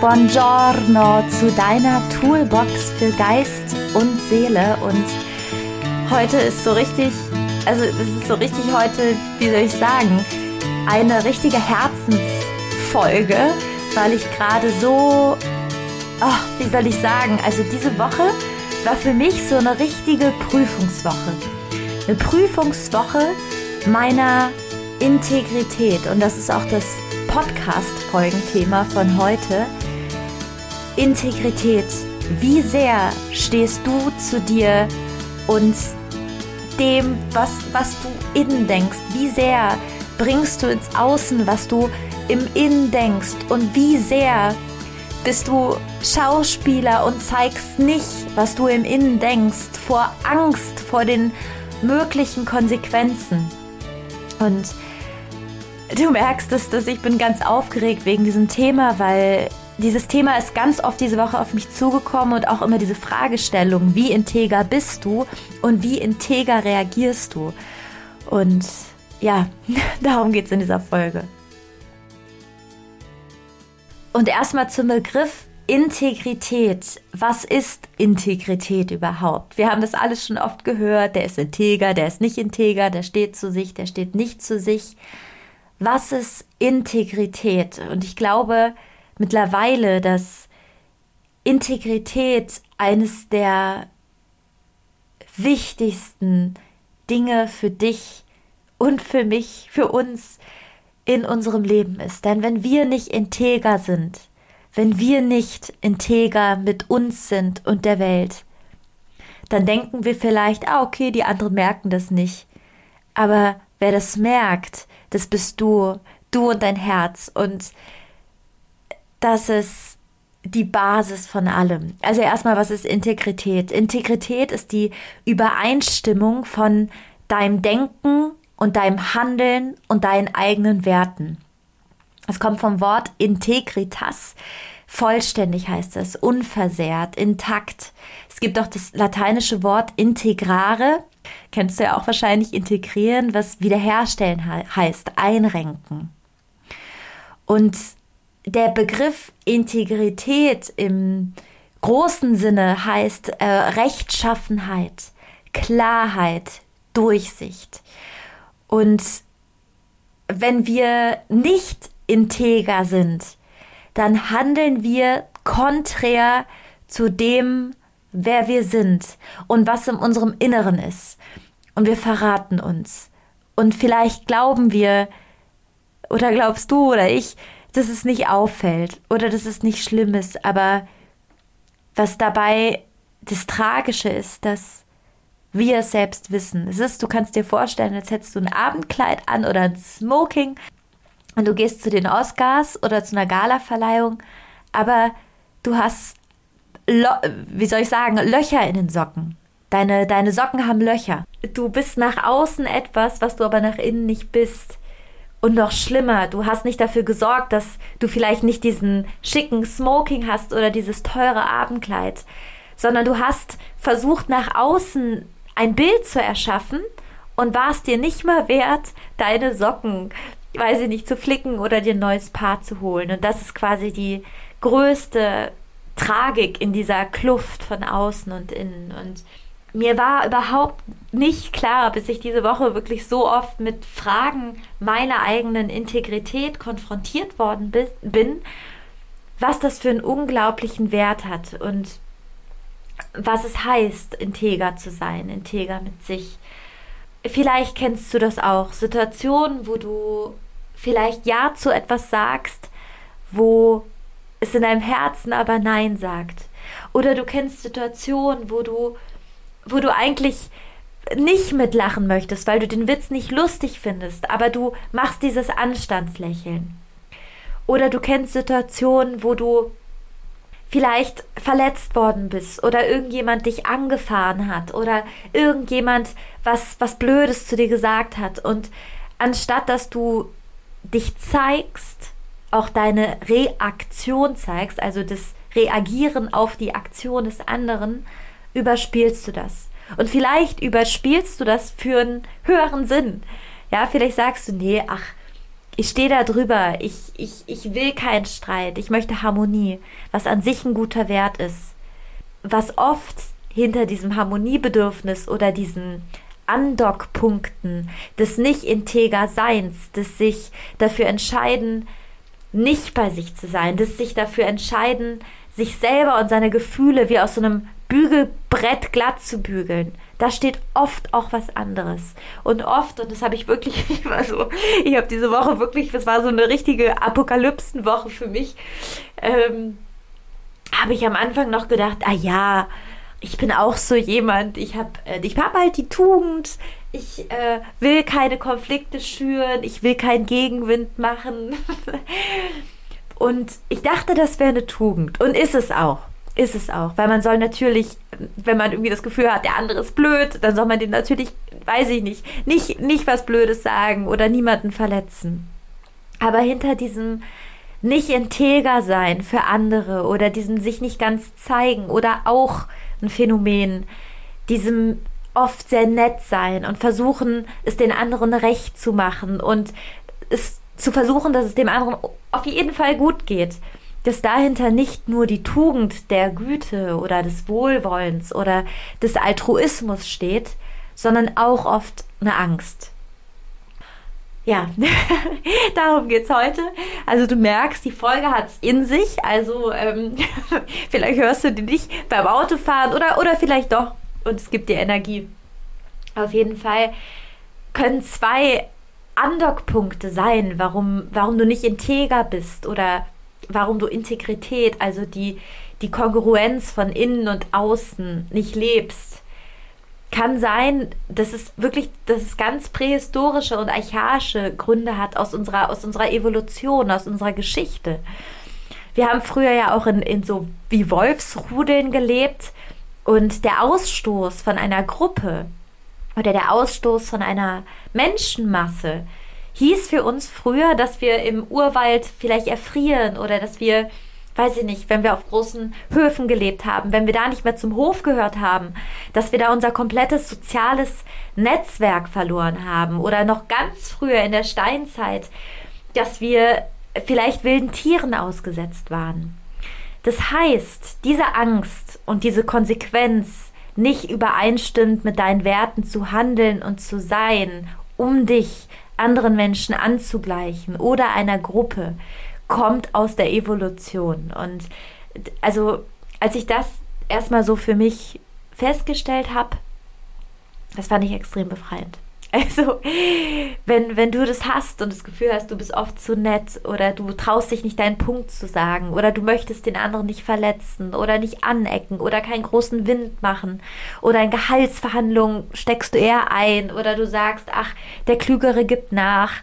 Buongiorno zu deiner Toolbox für Geist und Seele. Und heute ist so richtig, also es ist so richtig heute, wie soll ich sagen, eine richtige Herzensfolge, weil ich gerade so, oh, wie soll ich sagen, also diese Woche war für mich so eine richtige Prüfungswoche. Eine Prüfungswoche meiner Integrität. Und das ist auch das Podcast-Folgenthema von heute. Integrität. Wie sehr stehst du zu dir und dem, was, was du innen denkst? Wie sehr bringst du ins Außen, was du im Innen denkst? Und wie sehr bist du Schauspieler und zeigst nicht, was du im Innen denkst, vor Angst vor den möglichen Konsequenzen? Und du merkst es, dass ich bin ganz aufgeregt wegen diesem Thema, weil dieses Thema ist ganz oft diese Woche auf mich zugekommen und auch immer diese Fragestellung, wie integer bist du und wie integer reagierst du? Und ja, darum geht es in dieser Folge. Und erstmal zum Begriff Integrität. Was ist Integrität überhaupt? Wir haben das alles schon oft gehört. Der ist integer, der ist nicht integer, der steht zu sich, der steht nicht zu sich. Was ist Integrität? Und ich glaube, mittlerweile, dass Integrität eines der wichtigsten Dinge für dich und für mich, für uns in unserem Leben ist. Denn wenn wir nicht integer sind, wenn wir nicht integer mit uns sind und der Welt, dann denken wir vielleicht, ah, okay, die anderen merken das nicht. Aber wer das merkt, das bist du, du und dein Herz. Und das ist die Basis von allem. Also erstmal, was ist Integrität? Integrität ist die Übereinstimmung von deinem Denken und deinem Handeln und deinen eigenen Werten. Es kommt vom Wort Integritas. Vollständig heißt es, unversehrt, intakt. Es gibt auch das lateinische Wort integrare, kennst du ja auch wahrscheinlich integrieren, was wiederherstellen heißt, einrenken. Und der Begriff Integrität im großen Sinne heißt äh, Rechtschaffenheit, Klarheit, Durchsicht. Und wenn wir nicht integer sind, dann handeln wir konträr zu dem, wer wir sind und was in unserem Inneren ist. Und wir verraten uns. Und vielleicht glauben wir, oder glaubst du oder ich, dass es nicht auffällt oder dass es nicht schlimm ist, aber was dabei das Tragische ist, dass wir selbst wissen. Es ist, du kannst dir vorstellen, als hättest du ein Abendkleid an oder ein Smoking und du gehst zu den Oscars oder zu einer Gala-Verleihung, aber du hast, wie soll ich sagen, Löcher in den Socken. Deine, deine Socken haben Löcher. Du bist nach außen etwas, was du aber nach innen nicht bist. Und noch schlimmer, du hast nicht dafür gesorgt, dass du vielleicht nicht diesen schicken Smoking hast oder dieses teure Abendkleid, sondern du hast versucht, nach außen ein Bild zu erschaffen und warst dir nicht mal wert, deine Socken, weiß ich nicht, zu flicken oder dir ein neues Paar zu holen. Und das ist quasi die größte Tragik in dieser Kluft von außen und innen. Und mir war überhaupt nicht klar, bis ich diese Woche wirklich so oft mit Fragen meiner eigenen Integrität konfrontiert worden bin, was das für einen unglaublichen Wert hat und was es heißt, integer zu sein, integer mit sich. Vielleicht kennst du das auch, Situationen, wo du vielleicht Ja zu etwas sagst, wo es in deinem Herzen aber Nein sagt. Oder du kennst Situationen, wo du wo du eigentlich nicht mitlachen möchtest, weil du den Witz nicht lustig findest, aber du machst dieses Anstandslächeln. Oder du kennst Situationen, wo du vielleicht verletzt worden bist oder irgendjemand dich angefahren hat oder irgendjemand was, was Blödes zu dir gesagt hat. Und anstatt dass du dich zeigst, auch deine Reaktion zeigst, also das Reagieren auf die Aktion des anderen, überspielst du das. Und vielleicht überspielst du das für einen höheren Sinn. Ja, vielleicht sagst du, nee, ach, ich stehe da drüber, ich, ich, ich will keinen Streit, ich möchte Harmonie, was an sich ein guter Wert ist. Was oft hinter diesem Harmoniebedürfnis oder diesen Andockpunkten des Nicht-Integer-Seins, des sich dafür entscheiden, nicht bei sich zu sein, des sich dafür entscheiden, sich selber und seine Gefühle wie aus so einem Bügelbrett glatt zu bügeln. Da steht oft auch was anderes. Und oft, und das habe ich wirklich, ich war so, ich habe diese Woche wirklich, das war so eine richtige Apokalypsenwoche für mich, ähm, habe ich am Anfang noch gedacht, ah ja, ich bin auch so jemand, ich habe äh, ich hab halt die Tugend, ich äh, will keine Konflikte schüren, ich will keinen Gegenwind machen. und ich dachte, das wäre eine Tugend. Und ist es auch. Ist es auch. Weil man soll natürlich, wenn man irgendwie das Gefühl hat, der andere ist blöd, dann soll man dem natürlich, weiß ich nicht, nicht, nicht was Blödes sagen oder niemanden verletzen. Aber hinter diesem nicht integer sein für andere oder diesem sich nicht ganz zeigen oder auch ein Phänomen, diesem oft sehr nett sein und versuchen, es den anderen recht zu machen und es zu versuchen, dass es dem anderen auf jeden Fall gut geht. Dass dahinter nicht nur die Tugend der Güte oder des Wohlwollens oder des Altruismus steht, sondern auch oft eine Angst. Ja, darum geht es heute. Also du merkst, die Folge hat es in sich. Also ähm, vielleicht hörst du die nicht beim Autofahren oder, oder vielleicht doch und es gibt dir Energie. Auf jeden Fall können zwei Andockpunkte sein, warum, warum du nicht integer bist oder warum du Integrität, also die, die Kongruenz von innen und außen nicht lebst. Kann sein, dass es wirklich, dass es ganz prähistorische und archaische Gründe hat aus unserer, aus unserer Evolution, aus unserer Geschichte. Wir haben früher ja auch in, in so wie Wolfsrudeln gelebt und der Ausstoß von einer Gruppe oder der Ausstoß von einer Menschenmasse hieß für uns früher, dass wir im Urwald vielleicht erfrieren oder dass wir, weiß ich nicht, wenn wir auf großen Höfen gelebt haben, wenn wir da nicht mehr zum Hof gehört haben, dass wir da unser komplettes soziales Netzwerk verloren haben oder noch ganz früher in der Steinzeit, dass wir vielleicht wilden Tieren ausgesetzt waren. Das heißt, diese Angst und diese Konsequenz nicht übereinstimmt mit deinen Werten zu handeln und zu sein, um dich anderen Menschen anzugleichen oder einer Gruppe, kommt aus der Evolution. Und also, als ich das erstmal so für mich festgestellt habe, das fand ich extrem befreiend. Also, wenn, wenn du das hast und das Gefühl hast, du bist oft zu nett oder du traust dich nicht deinen Punkt zu sagen oder du möchtest den anderen nicht verletzen oder nicht anecken oder keinen großen Wind machen oder in Gehaltsverhandlungen steckst du eher ein oder du sagst, ach, der Klügere gibt nach.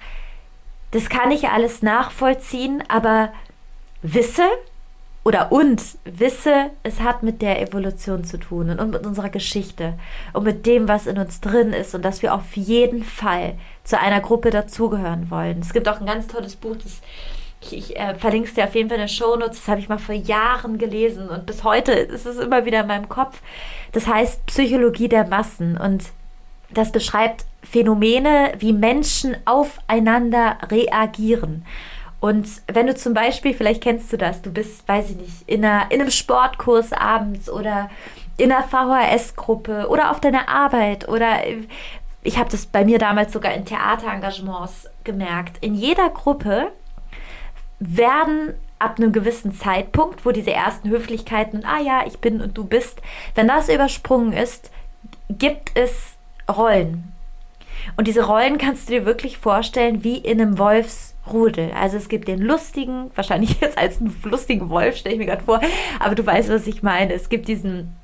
Das kann ich alles nachvollziehen, aber wisse, oder und wisse, es hat mit der Evolution zu tun und, mit unserer Geschichte und mit dem, was in uns drin ist und dass wir auf jeden Fall zu einer Gruppe dazugehören wollen. Es gibt auch ein ganz tolles Buch, das ich, ich äh, verlinke es dir auf jeden Fall in der Shownotes. Das habe ich mal vor Jahren gelesen und bis heute ist es immer wieder in meinem Kopf. Das heißt Psychologie der Massen und das beschreibt Phänomene, wie Menschen aufeinander reagieren. Und wenn du zum Beispiel, vielleicht kennst du das, du bist, weiß ich nicht, in, einer, in einem Sportkurs abends oder in einer VHS-Gruppe oder auf deiner Arbeit oder ich habe das bei mir damals sogar in Theaterengagements gemerkt. In jeder Gruppe werden ab einem gewissen Zeitpunkt, wo diese ersten Höflichkeiten ah ja, ich bin und du bist, wenn das übersprungen ist, gibt es Rollen. Und diese Rollen kannst du dir wirklich vorstellen wie in einem Wolfs Rudel. Also es gibt den lustigen, wahrscheinlich jetzt als einen lustigen Wolf, stelle ich mir gerade vor, aber du weißt, was ich meine. Es gibt diesen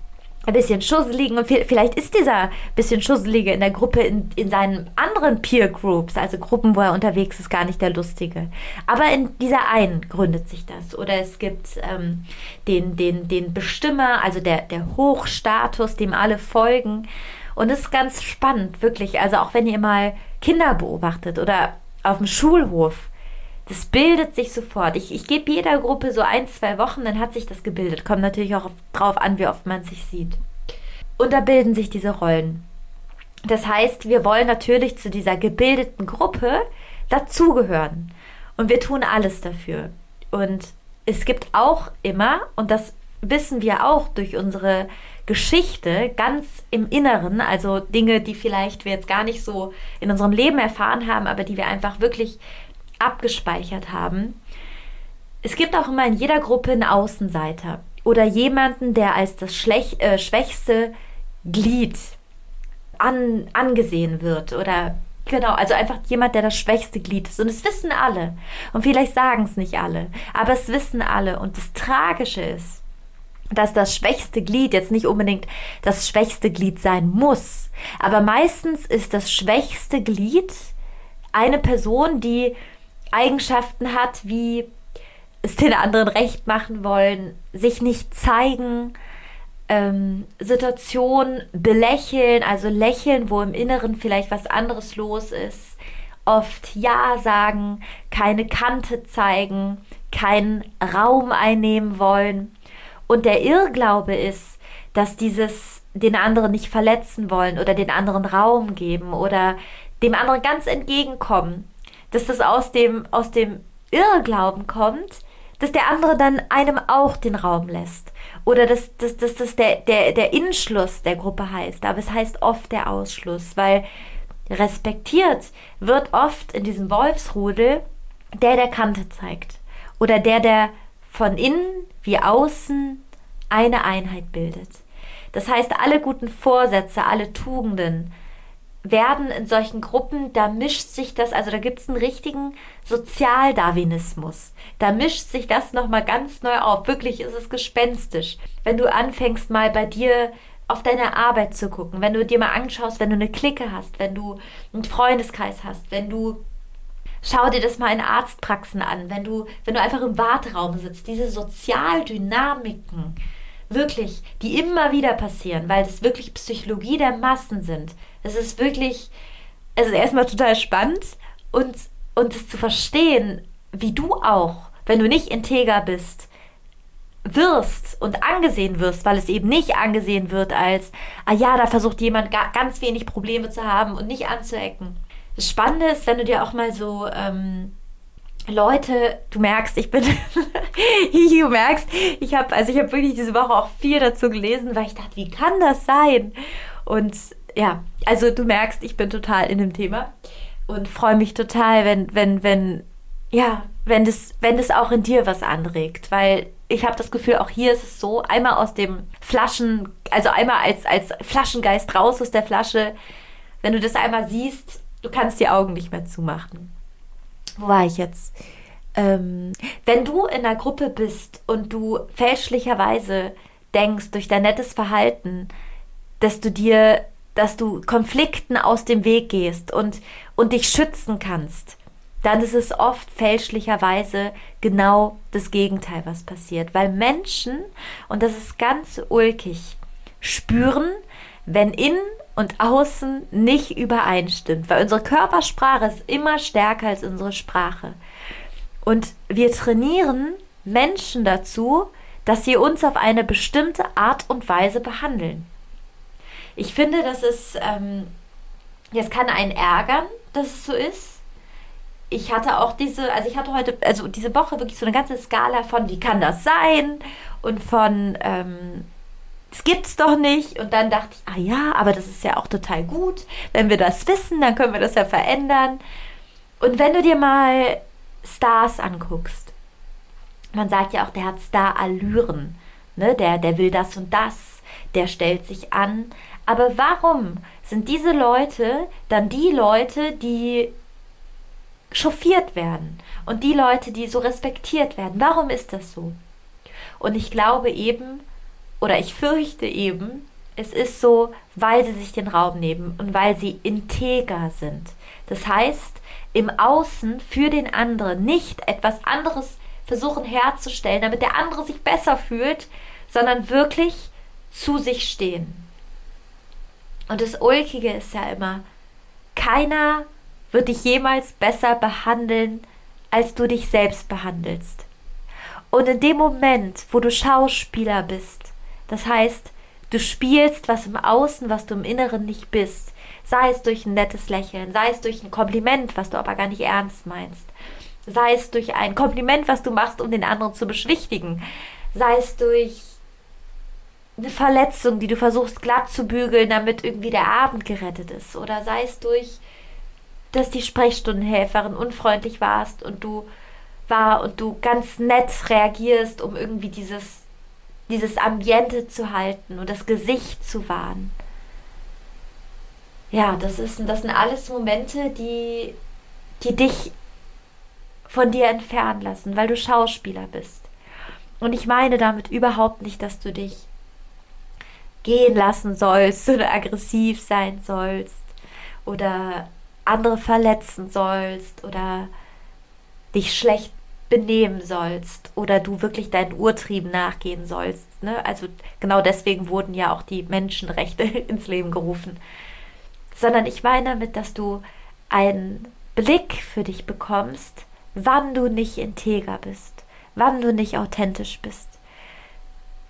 ein bisschen Schusseligen und vielleicht ist dieser bisschen Schusselige in der Gruppe in, in seinen anderen Peer Groups, also Gruppen, wo er unterwegs ist, gar nicht der Lustige. Aber in dieser einen gründet sich das. Oder es gibt ähm, den, den, den Bestimmer, also der, der Hochstatus, dem alle folgen. Und es ist ganz spannend, wirklich. Also auch wenn ihr mal Kinder beobachtet oder auf dem Schulhof, das bildet sich sofort. Ich, ich gebe jeder Gruppe so ein, zwei Wochen, dann hat sich das gebildet. Kommt natürlich auch drauf an, wie oft man sich sieht. Und da bilden sich diese Rollen. Das heißt, wir wollen natürlich zu dieser gebildeten Gruppe dazugehören. Und wir tun alles dafür. Und es gibt auch immer, und das wissen wir auch durch unsere Geschichte ganz im Inneren, also Dinge, die vielleicht wir jetzt gar nicht so in unserem Leben erfahren haben, aber die wir einfach wirklich abgespeichert haben. Es gibt auch immer in jeder Gruppe einen Außenseiter oder jemanden, der als das Schlech äh, schwächste Glied an, angesehen wird oder Genau, also einfach jemand, der das schwächste Glied ist. Und es wissen alle. Und vielleicht sagen es nicht alle, aber es wissen alle. Und das Tragische ist, dass das schwächste Glied jetzt nicht unbedingt das schwächste Glied sein muss. Aber meistens ist das schwächste Glied eine Person, die Eigenschaften hat, wie es den anderen recht machen wollen, sich nicht zeigen, ähm, Situationen belächeln, also lächeln, wo im Inneren vielleicht was anderes los ist, oft Ja sagen, keine Kante zeigen, keinen Raum einnehmen wollen. Und der Irrglaube ist, dass dieses den anderen nicht verletzen wollen oder den anderen Raum geben oder dem anderen ganz entgegenkommen, dass das aus dem, aus dem Irrglauben kommt, dass der andere dann einem auch den Raum lässt. Oder dass, dass, dass das der, der, der Inschluss der Gruppe heißt. Aber es heißt oft der Ausschluss, weil respektiert wird oft in diesem Wolfsrudel der, der Kante zeigt. Oder der, der von innen wie außen eine Einheit bildet. Das heißt, alle guten Vorsätze, alle Tugenden werden in solchen Gruppen, da mischt sich das, also da gibt es einen richtigen Sozialdarwinismus. Da mischt sich das nochmal ganz neu auf. Wirklich ist es gespenstisch. Wenn du anfängst, mal bei dir auf deine Arbeit zu gucken, wenn du dir mal anschaust, wenn du eine Clique hast, wenn du einen Freundeskreis hast, wenn du Schau dir das mal in Arztpraxen an, wenn du, wenn du einfach im Warteraum sitzt, diese Sozialdynamiken, wirklich, die immer wieder passieren, weil das wirklich Psychologie der Massen sind. Es ist wirklich, es ist erstmal total spannend und, und es zu verstehen, wie du auch, wenn du nicht integer bist, wirst und angesehen wirst, weil es eben nicht angesehen wird als, ah ja, da versucht jemand ganz wenig Probleme zu haben und nicht anzuecken. Das Spannende ist, wenn du dir auch mal so ähm, Leute, du merkst, ich bin, du merkst, ich habe, also ich habe wirklich diese Woche auch viel dazu gelesen, weil ich dachte, wie kann das sein? Und ja, also du merkst, ich bin total in dem Thema und freue mich total, wenn, wenn, wenn, ja, wenn das, wenn das auch in dir was anregt, weil ich habe das Gefühl, auch hier ist es so, einmal aus dem Flaschen, also einmal als, als Flaschengeist raus aus der Flasche, wenn du das einmal siehst, Du kannst die Augen nicht mehr zumachen. Wo war ich jetzt? Ähm, wenn du in einer Gruppe bist und du fälschlicherweise denkst durch dein nettes Verhalten, dass du dir, dass du Konflikten aus dem Weg gehst und, und dich schützen kannst, dann ist es oft fälschlicherweise genau das Gegenteil, was passiert. Weil Menschen, und das ist ganz ulkig, spüren, wenn innen und außen nicht übereinstimmt, weil unsere Körpersprache ist immer stärker als unsere Sprache. Und wir trainieren Menschen dazu, dass sie uns auf eine bestimmte Art und Weise behandeln. Ich finde, das ist, ähm, das kann einen ärgern, dass es so ist. Ich hatte auch diese, also ich hatte heute, also diese Woche wirklich so eine ganze Skala von, wie kann das sein? Und von, ähm, das gibt's doch nicht. Und dann dachte ich, ah ja, aber das ist ja auch total gut. Wenn wir das wissen, dann können wir das ja verändern. Und wenn du dir mal Stars anguckst, man sagt ja auch, der hat Star-Allüren. Ne? Der, der will das und das, der stellt sich an. Aber warum sind diese Leute dann die Leute, die chauffiert werden und die Leute, die so respektiert werden? Warum ist das so? Und ich glaube eben, oder ich fürchte eben, es ist so, weil sie sich den Raum nehmen und weil sie integer sind. Das heißt, im Außen für den anderen nicht etwas anderes versuchen herzustellen, damit der andere sich besser fühlt, sondern wirklich zu sich stehen. Und das Ulkige ist ja immer, keiner wird dich jemals besser behandeln, als du dich selbst behandelst. Und in dem Moment, wo du Schauspieler bist, das heißt, du spielst was im Außen, was du im Inneren nicht bist. Sei es durch ein nettes Lächeln, sei es durch ein Kompliment, was du aber gar nicht ernst meinst. Sei es durch ein Kompliment, was du machst, um den anderen zu beschwichtigen. Sei es durch eine Verletzung, die du versuchst glatt zu bügeln, damit irgendwie der Abend gerettet ist. Oder sei es durch, dass die Sprechstundenhelferin unfreundlich warst und du war und du ganz nett reagierst, um irgendwie dieses, dieses Ambiente zu halten und das Gesicht zu wahren. Ja, das, ist, das sind alles Momente, die, die dich von dir entfernen lassen, weil du Schauspieler bist. Und ich meine damit überhaupt nicht, dass du dich gehen lassen sollst oder aggressiv sein sollst oder andere verletzen sollst oder dich schlecht benehmen sollst oder du wirklich deinen Urtrieben nachgehen sollst. Ne? Also genau deswegen wurden ja auch die Menschenrechte ins Leben gerufen. Sondern ich meine damit, dass du einen Blick für dich bekommst, wann du nicht integer bist, wann du nicht authentisch bist,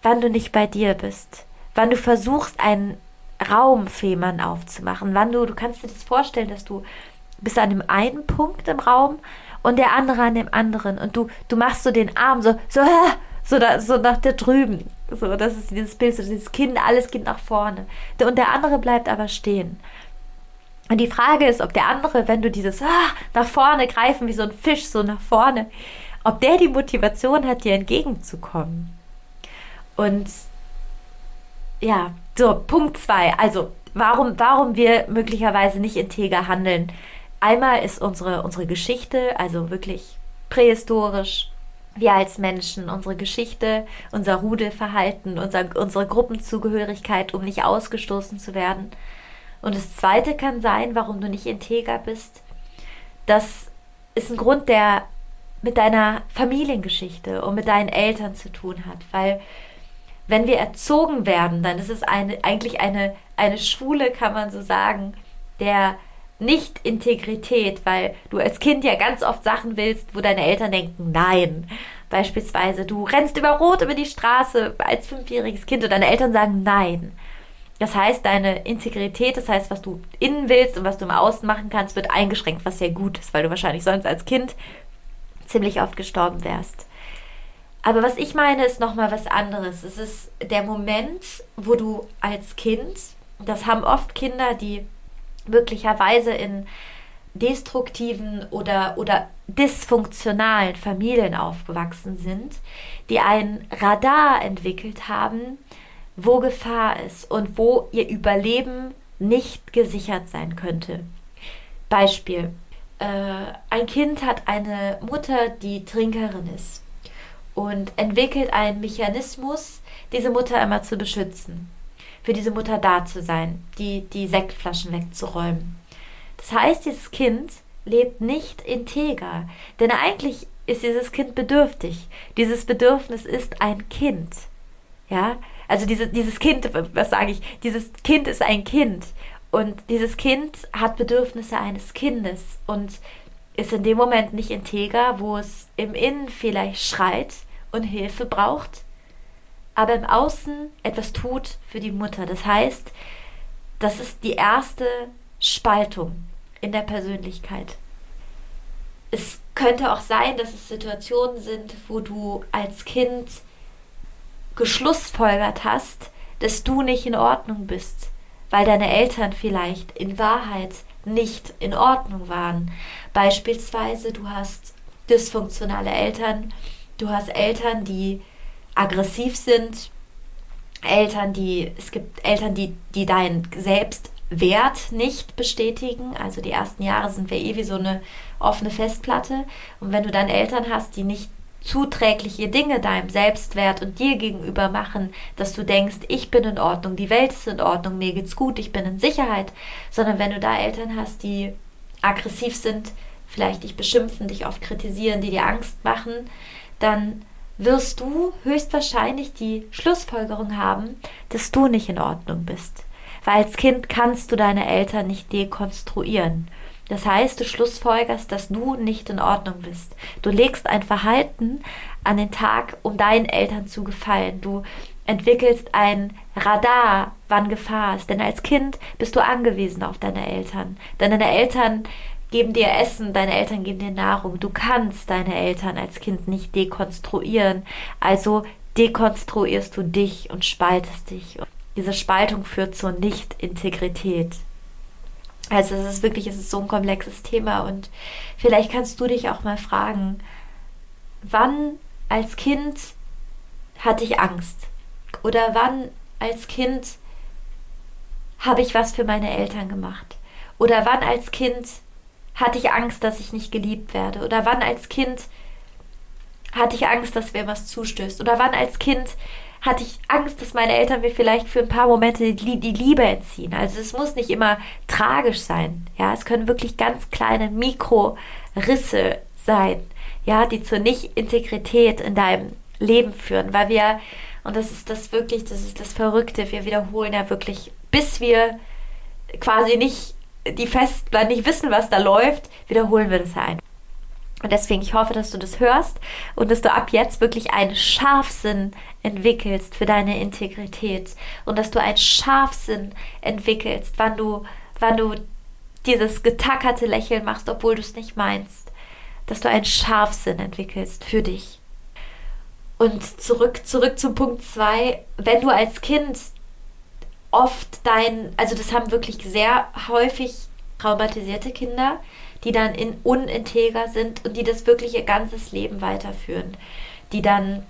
wann du nicht bei dir bist, wann du versuchst, einen Raum jemanden aufzumachen, wann du, du kannst dir das vorstellen, dass du bist an dem einen Punkt im Raum und der andere an dem anderen und du, du machst so den Arm so, so, so, da, so nach da drüben. So, das ist dieses Bild, so dieses Kind, alles geht nach vorne. Und der andere bleibt aber stehen. Und die Frage ist, ob der andere, wenn du dieses ah, nach vorne greifen wie so ein Fisch, so nach vorne, ob der die Motivation hat, dir entgegenzukommen. Und ja, so, Punkt zwei. Also, warum, warum wir möglicherweise nicht integer handeln. Einmal ist unsere, unsere Geschichte, also wirklich prähistorisch, wir als Menschen, unsere Geschichte, unser Rudelverhalten, unser, unsere Gruppenzugehörigkeit, um nicht ausgestoßen zu werden. Und das Zweite kann sein, warum du nicht integer bist. Das ist ein Grund, der mit deiner Familiengeschichte und mit deinen Eltern zu tun hat, weil wenn wir erzogen werden, dann ist es eine, eigentlich eine, eine Schule, kann man so sagen, der Nicht-Integrität, weil du als Kind ja ganz oft Sachen willst, wo deine Eltern denken, nein. Beispielsweise, du rennst über Rot über die Straße als fünfjähriges Kind und deine Eltern sagen nein. Das heißt, deine Integrität, das heißt, was du innen willst und was du im Außen machen kannst, wird eingeschränkt, was sehr gut ist, weil du wahrscheinlich sonst als Kind ziemlich oft gestorben wärst. Aber was ich meine, ist nochmal was anderes. Es ist der Moment, wo du als Kind, das haben oft Kinder, die möglicherweise in destruktiven oder, oder dysfunktionalen Familien aufgewachsen sind, die ein Radar entwickelt haben, wo Gefahr ist und wo ihr Überleben nicht gesichert sein könnte. Beispiel. Äh, ein Kind hat eine Mutter, die Trinkerin ist und entwickelt einen Mechanismus, diese Mutter immer zu beschützen, für diese Mutter da zu sein, die, die Sektflaschen wegzuräumen. Das heißt, dieses Kind lebt nicht integer, denn eigentlich ist dieses Kind bedürftig. Dieses Bedürfnis ist ein Kind. Ja, also diese, dieses Kind, was sage ich, dieses Kind ist ein Kind und dieses Kind hat Bedürfnisse eines Kindes und ist in dem Moment nicht integer, wo es im Innen vielleicht schreit und Hilfe braucht, aber im Außen etwas tut für die Mutter. Das heißt, das ist die erste Spaltung in der Persönlichkeit. Es könnte auch sein, dass es Situationen sind, wo du als Kind geschlussfolgert hast, dass du nicht in Ordnung bist, weil deine Eltern vielleicht in Wahrheit nicht in Ordnung waren. Beispielsweise du hast dysfunktionale Eltern, Du hast Eltern, die aggressiv sind, Eltern, die, es gibt Eltern, die, die deinen Selbstwert nicht bestätigen. Also die ersten Jahre sind wir eh wie so eine offene Festplatte. Und wenn du dann Eltern hast, die nicht zuträgliche Dinge deinem Selbstwert und dir gegenüber machen, dass du denkst, ich bin in Ordnung, die Welt ist in Ordnung, mir geht's gut, ich bin in Sicherheit, sondern wenn du da Eltern hast, die aggressiv sind, vielleicht dich beschimpfen, dich oft kritisieren, die dir Angst machen, dann wirst du höchstwahrscheinlich die Schlussfolgerung haben, dass du nicht in Ordnung bist. Weil als Kind kannst du deine Eltern nicht dekonstruieren. Das heißt, du schlussfolgerst, dass du nicht in Ordnung bist. Du legst ein Verhalten an den Tag, um deinen Eltern zu gefallen. Du entwickelst ein Radar, wann Gefahr ist. Denn als Kind bist du angewiesen auf deine Eltern. Denn deine Eltern geben dir Essen, deine Eltern geben dir Nahrung. Du kannst deine Eltern als Kind nicht dekonstruieren. Also dekonstruierst du dich und spaltest dich. Und diese Spaltung führt zur Nicht-Integrität. Also es ist wirklich, es ist so ein komplexes Thema und vielleicht kannst du dich auch mal fragen, wann als Kind hatte ich Angst? Oder wann als Kind habe ich was für meine Eltern gemacht? Oder wann als Kind hatte ich Angst, dass ich nicht geliebt werde? Oder wann als Kind hatte ich Angst, dass mir was zustößt? Oder wann als Kind hatte ich Angst, dass meine Eltern mir vielleicht für ein paar Momente die, Liebe entziehen? Also es muss nicht immer tragisch sein. Ja, es können wirklich ganz kleine Mikrorisse sein, ja, die zur Nicht-Integrität in deinem Leben führen, weil wir, und das ist das wirklich, das ist das Verrückte, wir wiederholen ja wirklich, bis wir quasi nicht die Festplatte nicht wissen, was da läuft, wiederholen wir das ja ein. Und deswegen, ich hoffe, dass du das hörst und dass du ab jetzt wirklich einen Scharfsinn entwickelst für deine Integrität und dass du einen Scharfsinn entwickelst, wann du, wann du dieses getackerte Lächeln machst, obwohl du es nicht meinst. Dass du einen Scharfsinn entwickelst für dich. Und zurück, zurück zum Punkt 2. Wenn du als Kind oft dein, also das haben wirklich sehr häufig traumatisierte Kinder, die dann in uninteger sind und die das wirklich ihr ganzes Leben weiterführen. Die dann,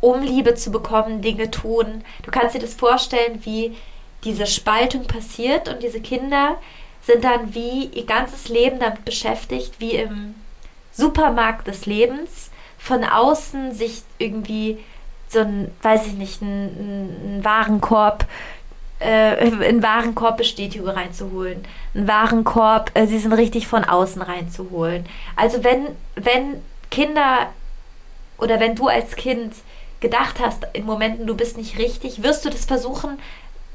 um Liebe zu bekommen, Dinge tun. Du kannst dir das vorstellen, wie diese Spaltung passiert und diese Kinder sind dann wie ihr ganzes Leben damit beschäftigt, wie im Supermarkt des Lebens von außen sich irgendwie so ein, weiß ich nicht, ein, ein Warenkorb äh, einen Warenkorbbestätigung reinzuholen. Einen Warenkorb, äh, sie sind richtig von außen reinzuholen. Also wenn, wenn Kinder oder wenn du als Kind gedacht hast, in Momenten du bist nicht richtig, wirst du das versuchen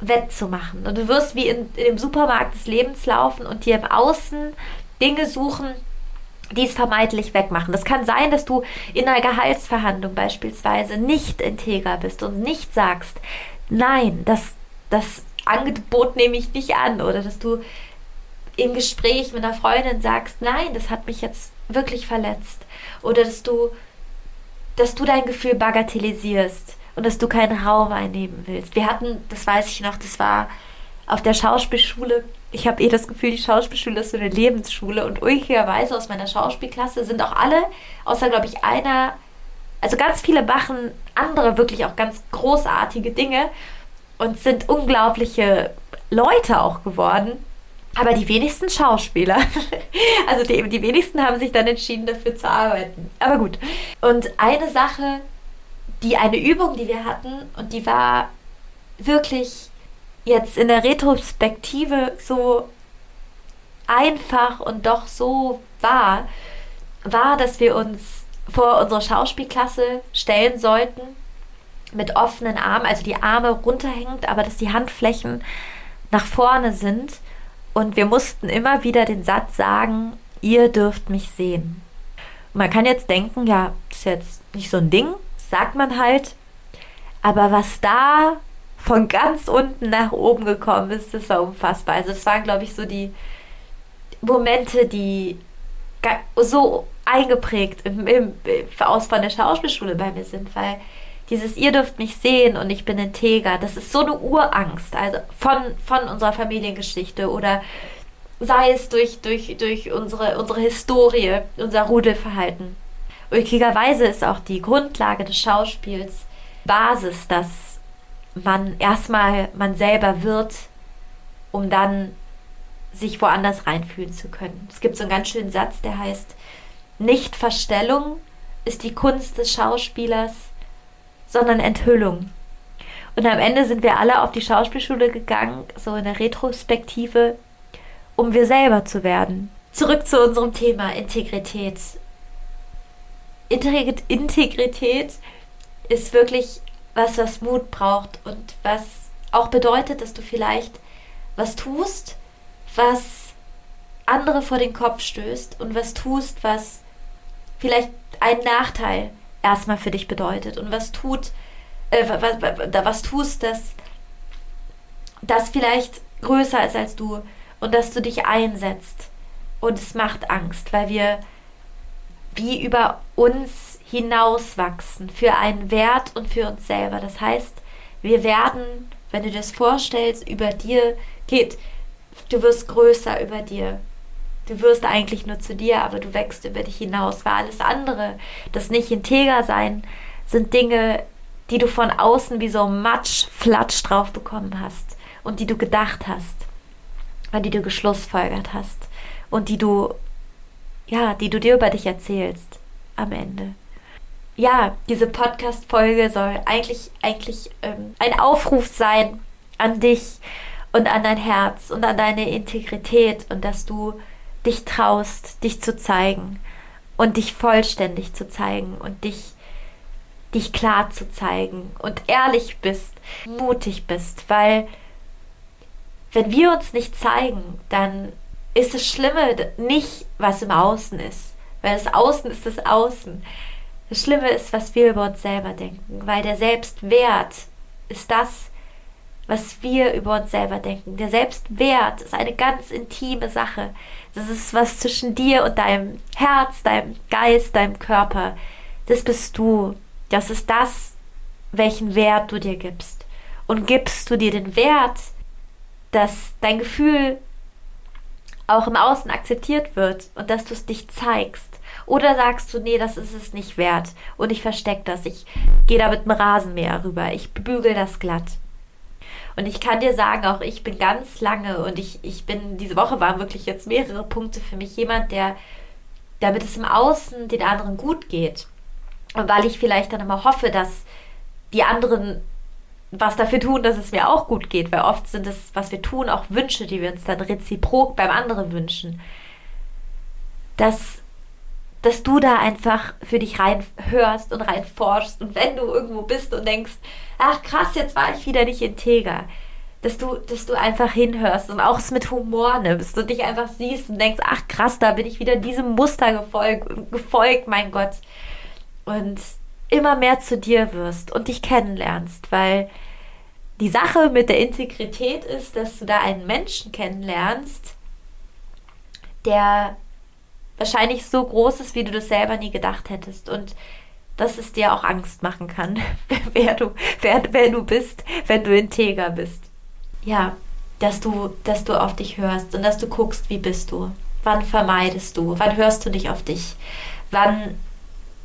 wettzumachen. Und du wirst wie in, in dem Supermarkt des Lebens laufen und dir im Außen Dinge suchen, die es vermeintlich wegmachen. Das kann sein, dass du in einer Gehaltsverhandlung beispielsweise nicht integer bist und nicht sagst, nein, das, das Angebot nehme ich nicht an oder dass du im Gespräch mit einer Freundin sagst, nein, das hat mich jetzt wirklich verletzt oder dass du dass du dein Gefühl bagatellisierst und dass du keinen Raum einnehmen willst. Wir hatten, das weiß ich noch, das war auf der Schauspielschule. Ich habe eh das Gefühl, die Schauspielschule ist so eine Lebensschule und ulkigerweise aus meiner Schauspielklasse sind auch alle, außer glaube ich einer, also ganz viele machen andere wirklich auch ganz großartige Dinge und sind unglaubliche Leute auch geworden. Aber die wenigsten Schauspieler. also die, die wenigsten haben sich dann entschieden, dafür zu arbeiten. Aber gut. Und eine Sache, die eine Übung, die wir hatten, und die war wirklich jetzt in der Retrospektive so einfach und doch so wahr, war, dass wir uns vor unsere Schauspielklasse stellen sollten mit offenen Armen, also die Arme runterhängend, aber dass die Handflächen nach vorne sind. Und wir mussten immer wieder den Satz sagen, ihr dürft mich sehen. Man kann jetzt denken, ja, ist jetzt nicht so ein Ding, sagt man halt. Aber was da von ganz unten nach oben gekommen ist, das war unfassbar. Also es waren, glaube ich, so die Momente, die so eingeprägt im, im, aus von der Schauspielschule bei mir sind, weil dieses ihr dürft mich sehen und ich bin integer, das ist so eine Urangst, also von, von unserer Familiengeschichte oder sei es durch, durch, durch unsere, unsere Historie, unser Rudelverhalten. Ulkigerweise ist auch die Grundlage des Schauspiels Basis, dass man erstmal man selber wird, um dann sich woanders reinfühlen zu können. Es gibt so einen ganz schönen Satz, der heißt, Nicht-Verstellung ist die Kunst des Schauspielers, sondern Enthüllung. Und am Ende sind wir alle auf die Schauspielschule gegangen, so in der Retrospektive, um wir selber zu werden. Zurück zu unserem Thema Integrität. Integrität ist wirklich was, was Mut braucht und was auch bedeutet, dass du vielleicht was tust, was andere vor den Kopf stößt und was tust, was vielleicht einen Nachteil erstmal für dich bedeutet und was tut, äh, was, was tust, das, das vielleicht größer ist als du und dass du dich einsetzt. Und es macht Angst, weil wir wie über uns hinauswachsen für einen Wert und für uns selber. Das heißt, wir werden, wenn du dir das vorstellst, über dir geht, du wirst größer über dir. Du wirst eigentlich nur zu dir, aber du wächst über dich hinaus, weil alles andere, das nicht integer sein, sind Dinge, die du von außen wie so Matsch, Flatsch drauf bekommen hast und die du gedacht hast und die du geschlussfolgert hast und die du, ja, die du dir über dich erzählst am Ende. Ja, diese Podcast-Folge soll eigentlich, eigentlich ähm, ein Aufruf sein an dich und an dein Herz und an deine Integrität und dass du dich traust, dich zu zeigen und dich vollständig zu zeigen und dich dich klar zu zeigen und ehrlich bist, mutig bist, weil wenn wir uns nicht zeigen, dann ist das Schlimme nicht, was im Außen ist, weil das Außen ist das Außen. Das Schlimme ist, was wir über uns selber denken, weil der Selbstwert ist das, was wir über uns selber denken. Der Selbstwert ist eine ganz intime Sache. Das ist was zwischen dir und deinem Herz, deinem Geist, deinem Körper. Das bist du. Das ist das, welchen Wert du dir gibst. Und gibst du dir den Wert, dass dein Gefühl auch im Außen akzeptiert wird und dass du es dich zeigst. Oder sagst du, nee, das ist es nicht wert und ich verstecke das. Ich gehe da mit dem Rasenmäher rüber. Ich bügel das glatt. Und ich kann dir sagen, auch ich bin ganz lange und ich, ich bin, diese Woche waren wirklich jetzt mehrere Punkte für mich. Jemand, der, damit es im Außen den anderen gut geht, und weil ich vielleicht dann immer hoffe, dass die anderen was dafür tun, dass es mir auch gut geht, weil oft sind es, was wir tun, auch Wünsche, die wir uns dann reziprok beim anderen wünschen. Dass, dass du da einfach für dich reinhörst und reinforschst und wenn du irgendwo bist und denkst, ach krass, jetzt war ich wieder nicht integer, dass du, dass du einfach hinhörst und auch es mit Humor nimmst und dich einfach siehst und denkst, ach krass, da bin ich wieder diesem Muster gefolgt, gefolgt mein Gott. Und immer mehr zu dir wirst und dich kennenlernst, weil die Sache mit der Integrität ist, dass du da einen Menschen kennenlernst, der wahrscheinlich so groß ist, wie du das selber nie gedacht hättest und dass es dir auch Angst machen kann, wer du, wer, wer du bist, wenn du integer bist. Ja, dass du, dass du auf dich hörst und dass du guckst, wie bist du. Wann vermeidest du? Wann hörst du nicht auf dich? Wann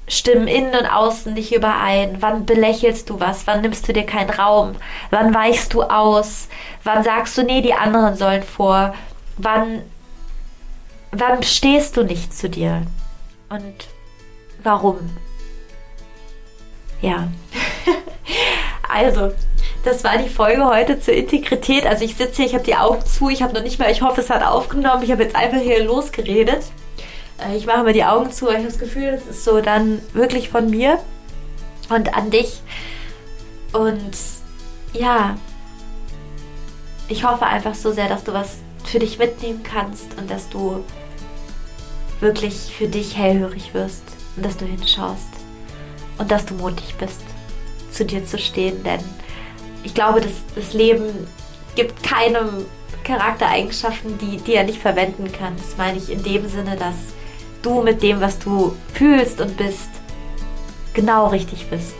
stimmen innen und außen nicht überein? Wann belächelst du was? Wann nimmst du dir keinen Raum? Wann weichst du aus? Wann sagst du, nee, die anderen sollen vor? Wann, wann stehst du nicht zu dir? Und warum? Ja. also, das war die Folge heute zur Integrität. Also ich sitze hier, ich habe die Augen zu, ich habe noch nicht mal, ich hoffe, es hat aufgenommen. Ich habe jetzt einfach hier losgeredet. Äh, ich mache mir die Augen zu, ich habe das Gefühl, das ist so dann wirklich von mir und an dich. Und ja, ich hoffe einfach so sehr, dass du was für dich mitnehmen kannst und dass du wirklich für dich hellhörig wirst und dass du hinschaust und dass du mutig bist, zu dir zu stehen, denn ich glaube, das, das Leben gibt keinem Charaktereigenschaften, die, die er nicht verwenden kann. Das meine ich in dem Sinne, dass du mit dem, was du fühlst und bist, genau richtig bist.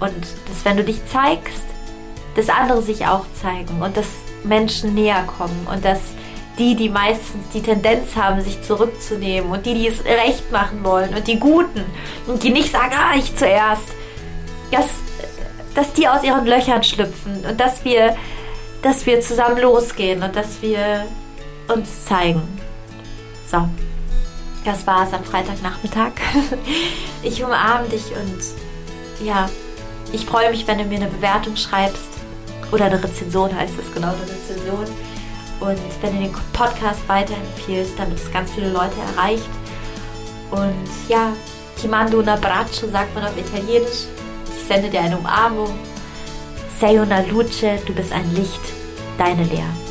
Und dass wenn du dich zeigst, dass andere sich auch zeigen und dass Menschen näher kommen und dass die, die meistens die Tendenz haben, sich zurückzunehmen und die, die es recht machen wollen und die Guten und die nicht sagen, ah, ich zuerst, dass, dass die aus ihren Löchern schlüpfen und dass wir, dass wir zusammen losgehen und dass wir uns zeigen. So. Das war es am Freitagnachmittag. Ich umarme dich und ja, ich freue mich, wenn du mir eine Bewertung schreibst. Oder eine Rezension heißt es, genau, eine Rezension. Und wenn du den Podcast weiterempfiehlst, damit es ganz viele Leute erreicht. Und ja, ti mando un abbraccio, sagt man auf Italienisch. Ich sende dir eine Umarmung. Sei una luce, du bist ein Licht. Deine Lea.